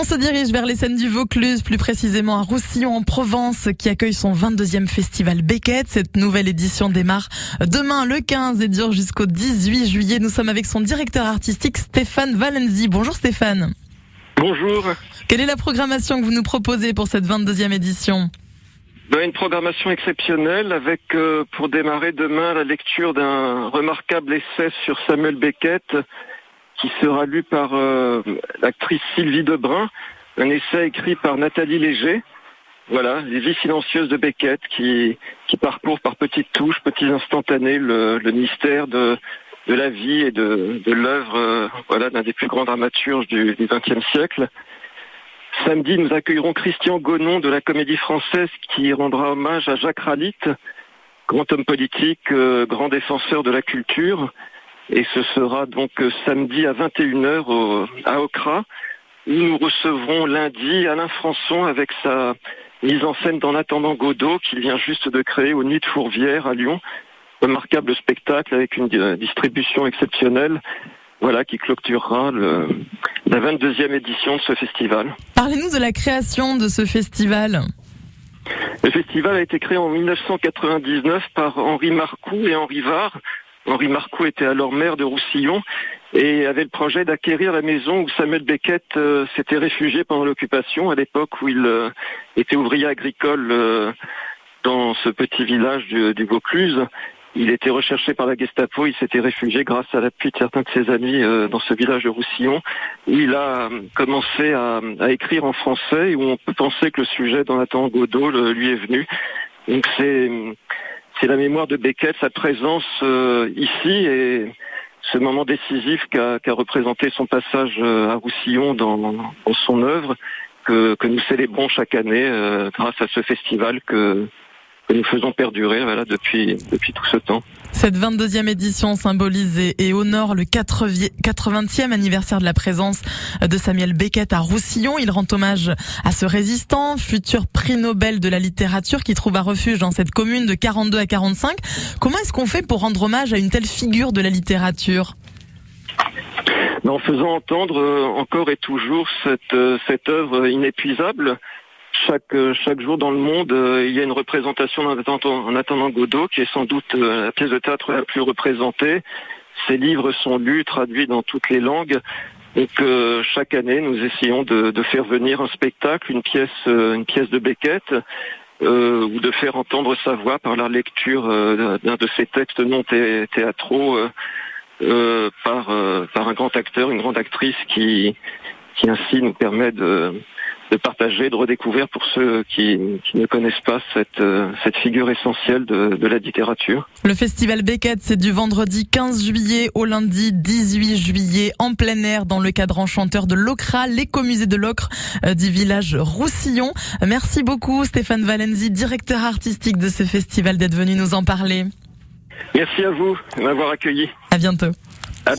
On se dirige vers les scènes du Vaucluse, plus précisément à Roussillon en Provence, qui accueille son 22e festival Beckett. Cette nouvelle édition démarre demain le 15 et dure jusqu'au 18 juillet. Nous sommes avec son directeur artistique Stéphane Valenzi. Bonjour Stéphane. Bonjour. Quelle est la programmation que vous nous proposez pour cette 22e édition? Ben, Une programmation exceptionnelle avec euh, pour démarrer demain la lecture d'un remarquable essai sur Samuel Beckett qui sera lu par euh, l'actrice Sylvie Debrun, un essai écrit par Nathalie Léger. Voilà, les vies silencieuses de Beckett qui, qui parcourt par petites touches, petits instantanés le, mystère de, la vie et de, de l'œuvre euh, voilà, d'un des plus grands dramaturges du XXe siècle. Samedi, nous accueillerons Christian Gonon de la Comédie Française qui rendra hommage à Jacques Ralit, grand homme politique, euh, grand défenseur de la culture, et ce sera donc euh, samedi à 21h à Okra, où nous recevrons lundi Alain Françon avec sa mise en scène d'En attendant Godot, qu'il vient juste de créer aux Nuits de Fourvière à Lyon. Remarquable spectacle avec une distribution exceptionnelle, voilà, qui clôturera la 22e édition de ce festival. Parlez-nous de la création de ce festival. Le festival a été créé en 1999 par Henri Marcoux et Henri Var, Henri Marcoux était alors maire de Roussillon et avait le projet d'acquérir la maison où Samuel Beckett euh, s'était réfugié pendant l'occupation, à l'époque où il euh, était ouvrier agricole euh, dans ce petit village du, Vaucluse. Il était recherché par la Gestapo, il s'était réfugié grâce à l'appui de certains de ses amis dans ce village de Roussillon, il a commencé à, écrire en français, où on peut penser que le sujet dans Nathan Godot lui est venu. Donc c'est c'est la mémoire de Beckett, sa présence euh, ici et ce moment décisif qu'a représenté son passage euh, à Roussillon dans, son œuvre que, nous célébrons chaque année euh, grâce à ce festival que, que nous faisons perdurer voilà, depuis, depuis tout ce temps. Cette 22e édition symbolise et honore le 80e anniversaire de la présence de Samuel Beckett à Roussillon. Il rend hommage à ce résistant, futur prix Nobel de la littérature qui trouve un refuge dans cette commune de 42 à 45. Comment est-ce qu'on fait pour rendre hommage à une telle figure de la littérature? En faisant entendre euh, encore et toujours cette, euh, cette œuvre inépuisable chaque euh, chaque jour dans le monde, euh, il y a une représentation en attendant, Godot, qui est sans doute euh, la pièce de théâtre la plus représentée. Ses livres sont lus, traduits dans toutes les langues. Donc chaque année, nous essayons de, faire venir un spectacle, une pièce, une pièce de Beckett, ou de faire entendre sa voix par la lecture d'un de ses textes non théâtraux par par un grand acteur, une grande actrice qui qui ainsi nous permet de de partager, de redécouvrir pour ceux qui, ne connaissent pas cette, euh, cette figure essentielle de, de, la littérature. Le festival Beckett, c'est du vendredi 15 juillet au lundi 18 juillet en plein air dans le cadre enchanteur de l'Ocra, l'écomusée de l'Ocre euh, du village Roussillon. Merci beaucoup Stéphane Valenzi, directeur artistique de ce festival, d'être venu nous en parler. Merci à vous de m'avoir accueilli. À bientôt.